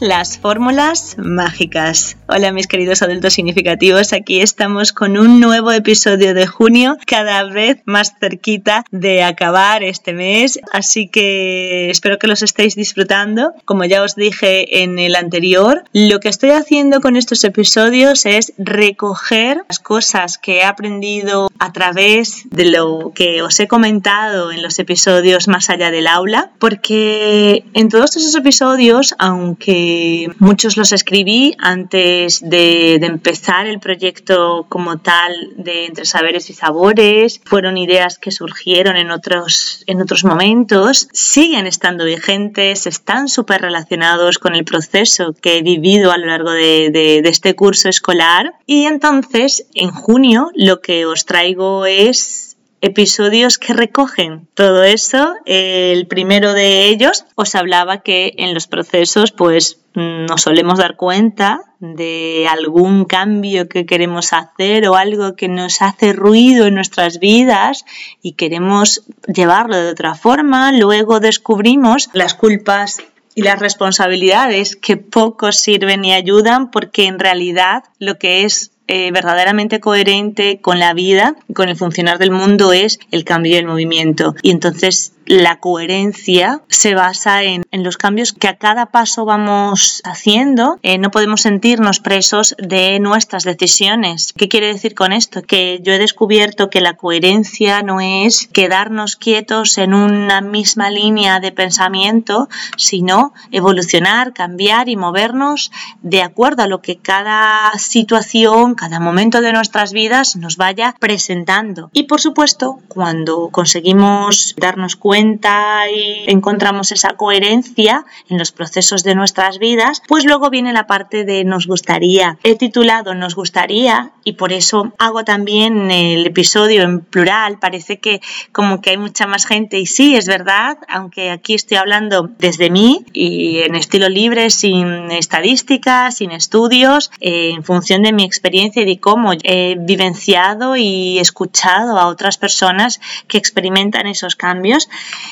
Las fórmulas mágicas. Hola mis queridos adultos significativos, aquí estamos con un nuevo episodio de junio, cada vez más cerquita de acabar este mes, así que espero que los estéis disfrutando. Como ya os dije en el anterior, lo que estoy haciendo con estos episodios es recoger las cosas que he aprendido a través de lo que os he comentado en los episodios más allá del aula, porque en todos esos episodios, aunque muchos los escribí antes de, empezar el proyecto como tal de Entre Saberes y Sabores. Fueron ideas que surgieron en otros, en otros momentos. Siguen estando vigentes, están súper relacionados con el proceso que he vivido a lo largo de, de este curso escolar. Y entonces, en junio, lo que os traigo es episodios que recogen todo eso. El primero de ellos os hablaba que en los procesos pues nos solemos dar cuenta de algún cambio que queremos hacer o algo que nos hace ruido en nuestras vidas y queremos llevarlo de otra forma. Luego descubrimos las culpas y las responsabilidades que poco sirven y ayudan porque en realidad lo que es eh, verdaderamente coherente con la vida con el funcionar del mundo es el cambio y el movimiento. Y entonces la coherencia se basa en, los cambios que a cada paso vamos haciendo. Eh, no podemos sentirnos presos de nuestras decisiones. ¿Qué quiere decir con esto? Que yo he descubierto que la coherencia no es quedarnos quietos en una misma línea de pensamiento, sino evolucionar, cambiar y movernos de acuerdo a lo que cada situación, cada momento de nuestras vidas nos vaya presentando. Y por supuesto, cuando conseguimos darnos cuenta y encontramos esa coherencia en los procesos de nuestras vidas, pues luego viene la parte de nos gustaría. He titulado nos gustaría y por eso hago también el episodio en plural. Parece que como que hay mucha más gente y sí, es verdad, aunque aquí estoy hablando desde mí y en estilo libre, sin estadísticas, sin estudios, eh, en función de mi experiencia y de cómo he vivenciado y escuchado a otras personas que experimentan esos cambios,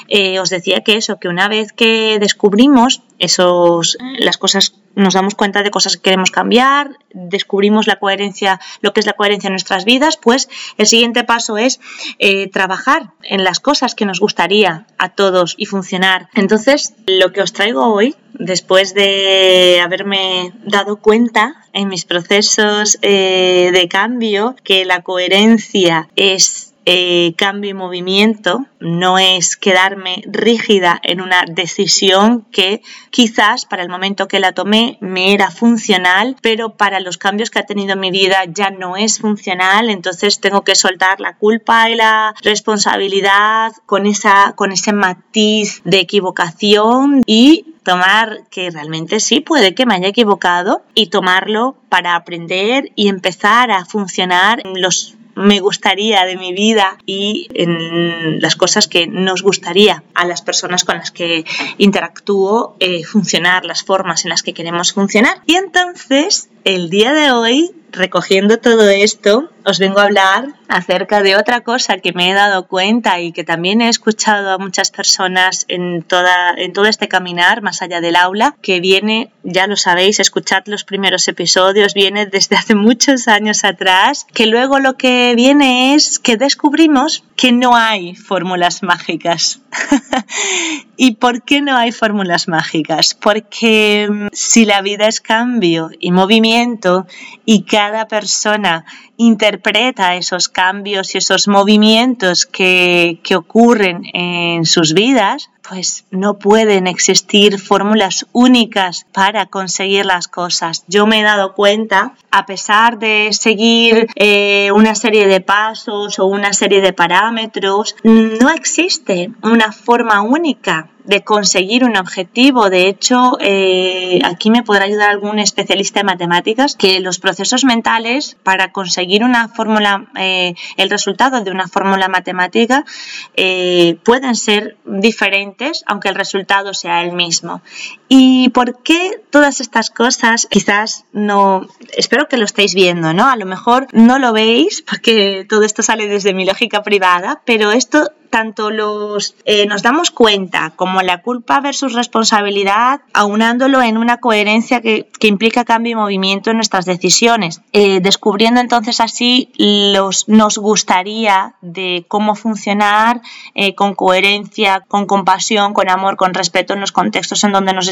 eh, os decía que eso, que una vez que descubrimos esos, las cosas, nos damos cuenta de cosas que queremos cambiar, descubrimos la coherencia, lo que es la coherencia en nuestras vidas, pues el siguiente paso es eh, trabajar en las cosas que nos gustaría a todos y funcionar. Entonces, lo que os traigo hoy, después de haberme dado cuenta en mis procesos eh, de cambio que la coherencia es eh, cambio y movimiento, no es quedarme rígida en una decisión que quizás para el momento que la tomé me era funcional, pero para los cambios que ha tenido mi vida ya no es funcional, entonces tengo que soltar la culpa y la responsabilidad con, esa, con ese matiz de equivocación y tomar que realmente sí puede que me haya equivocado y tomarlo para aprender y empezar a funcionar en los me gustaría de mi vida y en las cosas que nos gustaría a las personas con las que interactúo eh, funcionar, las formas en las que queremos funcionar. Y entonces, el día de hoy recogiendo todo esto, os vengo a hablar acerca de otra cosa que me he dado cuenta y que también he escuchado a muchas personas en, toda, en todo este caminar más allá del aula, que viene, ya lo sabéis, escuchad los primeros episodios, viene desde hace muchos años atrás, que luego lo que viene es que descubrimos que no hay fórmulas mágicas. ¿Y por qué no hay fórmulas mágicas? Porque mm, si la vida es cambio y movimiento y cada persona interpreta esos cambios y esos movimientos que, que ocurren en sus vidas, pues no pueden existir fórmulas únicas para conseguir las cosas. Yo me he dado cuenta, a pesar de seguir eh, una serie de pasos o una serie de parámetros, no existe una forma única de conseguir un objetivo. De hecho, eh, aquí me podrá ayudar algún especialista en matemáticas que los procesos mentales para conseguir una fórmula, eh, el resultado de una fórmula matemática eh, pueden ser diferentes, aunque el resultado sea el mismo. ¿Y por qué todas estas cosas? Quizás no, espero que lo estéis viendo, ¿no? A lo mejor no lo veis porque todo esto sale desde mi lógica privada, pero esto tanto los, eh, nos damos cuenta como la culpa versus responsabilidad, aunándolo en una coherencia que, implica cambio y movimiento en nuestras decisiones, eh, descubriendo entonces así los nos gustaría de cómo funcionar eh, con coherencia, con compasión, con amor, con respeto en los contextos en donde nos,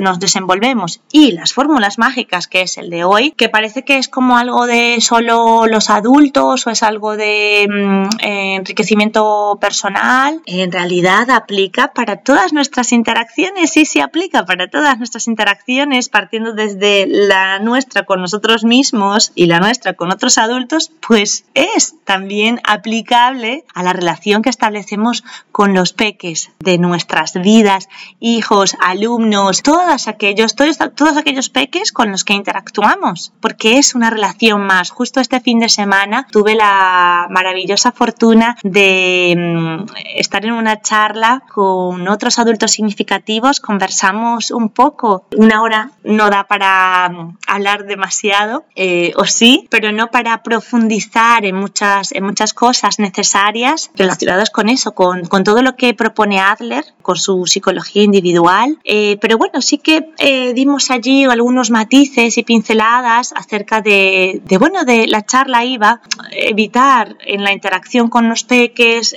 nos desenvolvemos. Y las fórmulas mágicas, que es el de hoy, que parece que es como algo de solo los adultos o es algo de mm, enriquecimiento personal, personal en realidad aplica para todas nuestras interacciones, sí, sí aplica para todas nuestras interacciones, partiendo desde la nuestra con nosotros mismos y la nuestra con otros adultos, pues es también aplicable a la relación que establecemos con los peques de nuestras vidas, hijos, alumnos, todos aquellos, todos, todos aquellos peques con los que interactuamos, porque es una relación más. Justo este fin de semana tuve la maravillosa fortuna de mm, estar en una charla con otros adultos significativos, conversamos un poco. Una hora no da para mm, hablar demasiado, eh, o sí, pero no para profundizar en muchas, en muchas cosas necesarias relacionadas con eso, con, con todo lo que propone Adler, con su psicología individual. Eh, pero bueno, sí que eh, dimos allí algunos matices y pinceladas acerca de, de, bueno, de la charla iba evitar en la interacción con los peques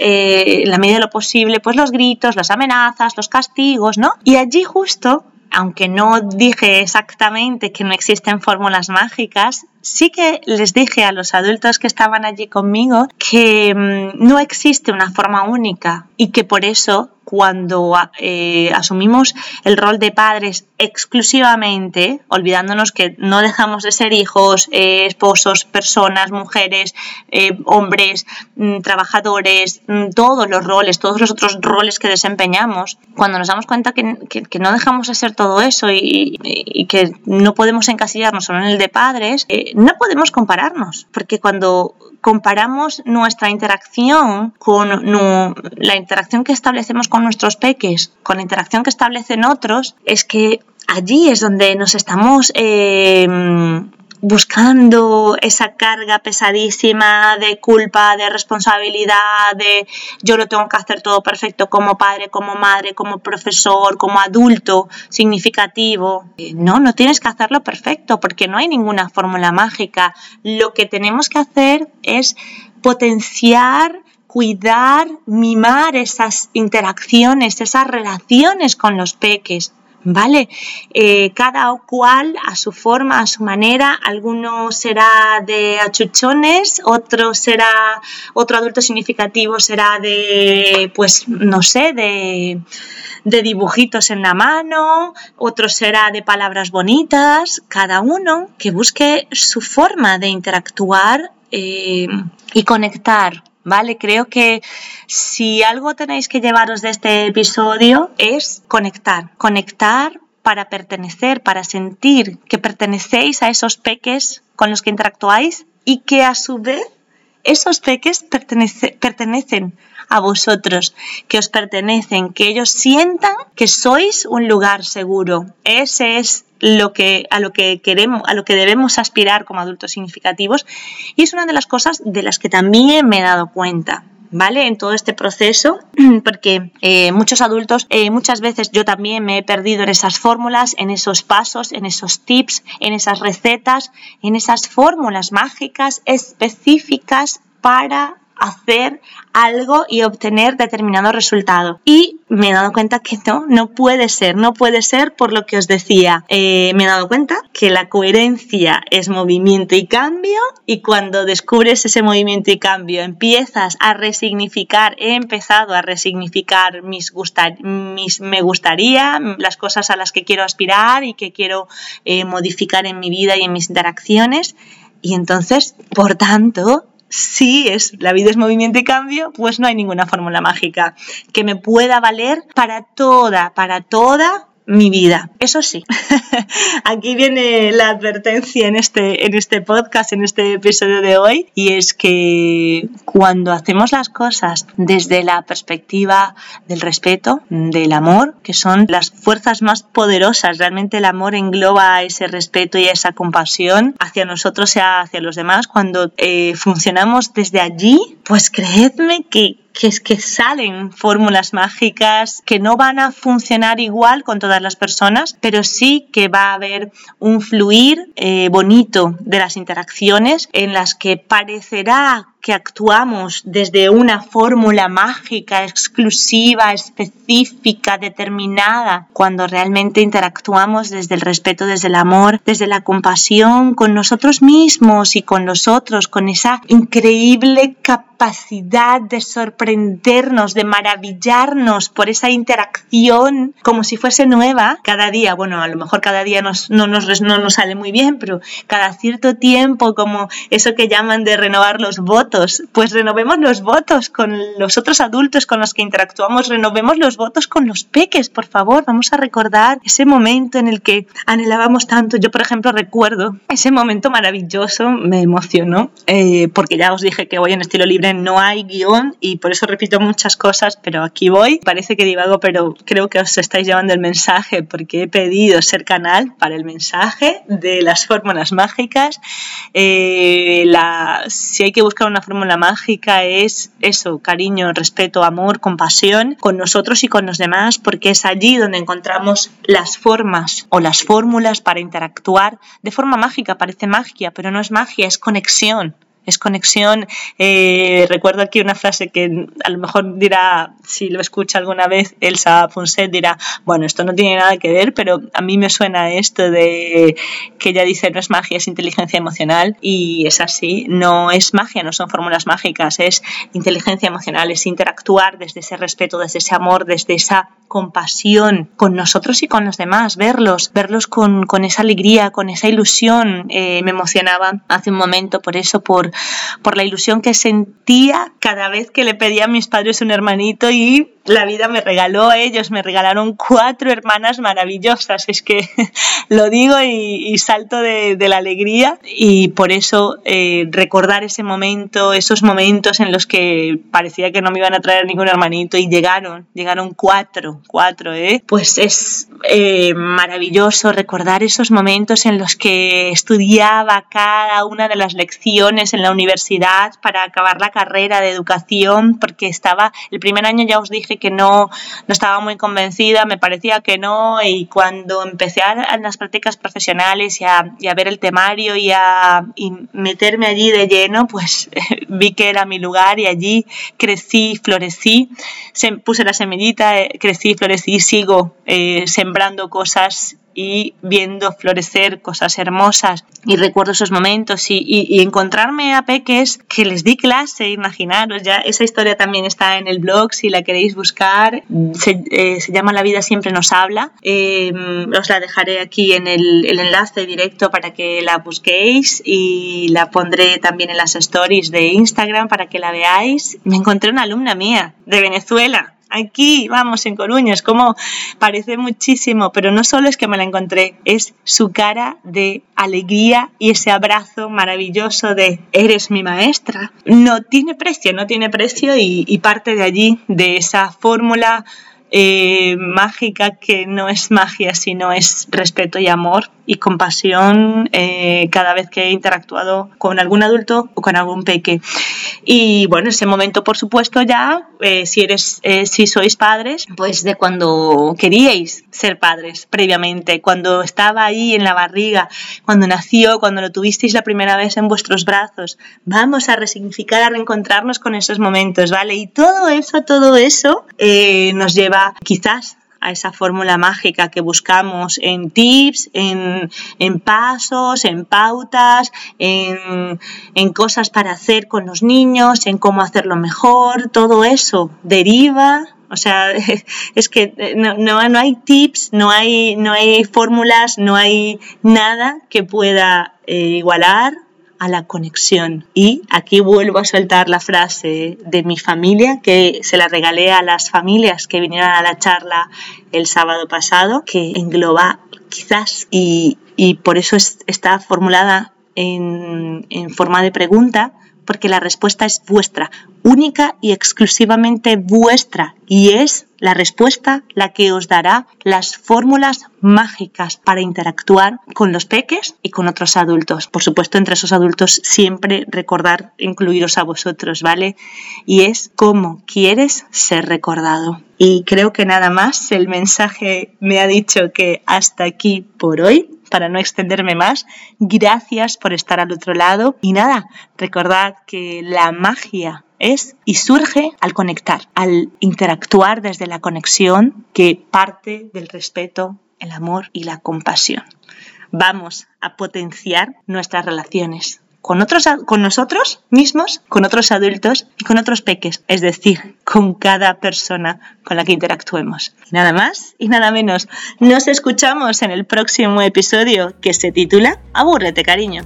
en la medida de lo posible, pues los gritos, las amenazas, los castigos, ¿no? Y allí justo, aunque no dije exactamente que no existen fórmulas mágicas, sí que les dije a los adultos que estaban allí conmigo que mm, no existe una forma única y que por eso cuando eh, asumimos el rol de padres exclusivamente, olvidándonos que no dejamos de ser hijos, eh, esposos, personas, mujeres, eh, hombres, mm, trabajadores, mm, todos los roles, todos los otros roles que desempeñamos, cuando nos damos cuenta que, no dejamos de ser todo eso y, y, que no podemos encasillarnos solo en el de padres, no podemos compararnos, porque cuando comparamos nuestra interacción con la interacción que establecemos con nuestros peques, con la interacción que establecen otros, es que allí es donde nos estamos eh, buscando esa carga pesadísima de culpa, de responsabilidad, de yo lo tengo que hacer todo perfecto como padre, como madre, como profesor, como adulto significativo. No, no tienes que hacerlo perfecto porque no hay ninguna fórmula mágica. Lo que tenemos que hacer es potenciar cuidar, mimar esas interacciones, esas relaciones con los peques. ¿Vale? Eh, cada cual a su forma, a su manera, alguno será de achuchones, otro será, otro adulto significativo será de, pues, no sé, de, de dibujitos en la mano, otro será de palabras bonitas, cada uno que busque su forma de interactuar eh, y conectar ¿vale? Creo que si algo tenéis que llevaros de este episodio es conectar, conectar para pertenecer, para sentir que pertenecéis a esos peques con los que interactuáis y que a su vez esos peques pertenecen a vosotros, que os pertenecen, que ellos sientan que sois un lugar seguro. Ese es lo que, a lo que queremos, a lo que debemos aspirar como adultos significativos. Y es una de las cosas de las que también me he dado cuenta. ¿Vale? En todo este proceso, porque eh, muchos adultos, eh, muchas veces yo también me he perdido en esas fórmulas, en esos pasos, en esos tips, en esas recetas, en esas fórmulas mágicas específicas para hacer algo y obtener determinado resultado. Y me he dado cuenta que no, no puede ser, no puede ser por lo que os decía. Eh, me he dado cuenta que la coherencia es movimiento y cambio y cuando descubres ese movimiento y cambio empiezas a resignificar, he empezado a resignificar mis, mis me gustaría, las cosas a las que quiero aspirar y que quiero eh, modificar en mi vida y en mis interacciones. Y entonces, por tanto, si es la vida es movimiento y cambio, pues no hay ninguna fórmula mágica que me pueda valer para toda, para toda mi vida. Eso sí, aquí viene la advertencia en este, en este podcast, en este episodio de hoy, y es que cuando hacemos las cosas desde la perspectiva del respeto, del amor, que son las fuerzas más poderosas, realmente el amor engloba ese respeto y esa compasión hacia nosotros y hacia los demás, cuando eh, funcionamos desde allí, pues creedme que que es que salen fórmulas mágicas que no van a funcionar igual con todas las personas, pero sí que va a haber un fluir eh, bonito de las interacciones en las que parecerá que actuamos desde una fórmula mágica, exclusiva, específica, determinada, cuando realmente interactuamos desde el respeto, desde el amor, desde la compasión con nosotros mismos y con los otros, con esa increíble capacidad de sorprendernos, de maravillarnos por esa interacción como si fuese nueva cada día. Bueno, a lo mejor cada día no, nos, no nos sale muy bien, pero cada cierto tiempo, como eso que llaman de renovar los votos, pues renovemos los votos con los otros adultos con los que interactuamos, renovemos los votos con los peques, por favor, vamos a recordar ese momento en el que anhelábamos tanto. Yo, por ejemplo, recuerdo ese momento maravilloso, me emocionó, eh, porque ya os dije que hoy en estilo libre no hay guion y por eso repito muchas cosas, pero aquí voy. Parece que divago, pero creo que os estáis llevando el mensaje porque he pedido ser canal para el mensaje de las fórmulas mágicas. Eh, la, si hay que buscar una fórmula mágica es eso, cariño, respeto, amor, compasión con nosotros y con los demás, porque es allí donde encontramos las formas o las fórmulas para interactuar de forma mágica. Parece magia, pero no es magia, es conexión es conexión. Eh, recuerdo aquí una frase que a lo mejor dirá, si lo escucha alguna vez, Elsa Fonset dirá, bueno, esto no tiene nada que ver, pero a mí me suena esto de que ella dice no es magia, es inteligencia emocional y es así, no es magia, no son fórmulas mágicas, es inteligencia emocional, es interactuar desde ese respeto, desde ese amor, desde esa compasión con nosotros y con los demás, verlos, verlos con, esa alegría, con esa ilusión. Eh, me emocionaba hace un momento por eso, por, por la ilusión que sentía cada vez que le pedía a mis padres un hermanito believe la vida me regaló, ellos me regalaron cuatro hermanas maravillosas. Es que lo digo y, salto de, la alegría y por eso eh, recordar ese momento, esos momentos en los que parecía que no me iban a traer ningún hermanito y llegaron, llegaron cuatro, cuatro, ¿eh? Pues es eh, maravilloso recordar esos momentos en los que estudiaba cada una de las lecciones en la universidad para acabar la carrera de educación porque estaba, el primer año ya os dije que no, no estaba muy convencida, me parecía que no, y cuando empecé a, las prácticas profesionales y a, ver el temario y a meterme allí de lleno, pues vi que era mi lugar y allí crecí, florecí, se, puse la semillita, eh, crecí, florecí, sigo eh, sembrando cosas y viendo florecer cosas hermosas. Y recuerdo esos momentos y, encontrarme a peques que les di clase, imaginaros, ya esa historia también está en el blog si la queréis buscar, se, eh, llama La vida siempre nos habla, eh, os la dejaré aquí en el, el enlace directo para que la busquéis y la pondré también en las stories de Instagram para que la veáis. Me encontré una alumna mía de Venezuela aquí, vamos, en Coruña, es como parece muchísimo, pero no solo es que me la encontré, es su cara de alegría y ese abrazo maravilloso de eres mi maestra. No tiene precio, no tiene precio y, y parte de allí, de esa fórmula eh, mágica que no es magia, sino es respeto y amor y compasión eh, cada vez que he interactuado con algún adulto o con algún peque. Y bueno, ese momento, por supuesto, ya, eh, si, eres, si sois padres, pues de cuando queríais ser padres previamente, cuando estaba ahí en la barriga, cuando nació, cuando lo tuvisteis la primera vez en vuestros brazos. Vamos a resignificar, a reencontrarnos con esos momentos, ¿vale? Y todo eso, todo eso nos lleva quizás a esa fórmula mágica que buscamos en tips, en, pasos, en pautas, en, cosas para hacer con los niños, en cómo hacerlo mejor, todo eso deriva o sea, es que no, no, hay tips, no hay, no hay fórmulas, no hay nada que pueda eh, igualar a la conexión. Y aquí vuelvo a soltar la frase de mi familia, que se la regalé a las familias que vinieron a la charla el sábado pasado, que engloba quizás y, por eso está formulada en, en forma de pregunta, porque la respuesta es vuestra, única y exclusivamente vuestra, y es la respuesta la que os dará las fórmulas mágicas para interactuar con los peques y con otros adultos. Por supuesto, entre esos adultos siempre recordar incluiros a vosotros, ¿vale? Y es cómo quieres ser recordado. Y creo que nada más, el mensaje me ha dicho que hasta aquí por hoy para no extenderme más, gracias por estar al otro lado y nada, recordad que la magia es y surge al conectar, al interactuar desde la conexión que parte del respeto, el amor y la compasión. Vamos a potenciar nuestras relaciones con, otros, con nosotros mismos, con otros adultos y con otros peques, es decir, con cada persona con la que interactuemos. nada más y nada menos. Nos escuchamos en el próximo episodio que se titula Abúrrete, cariño.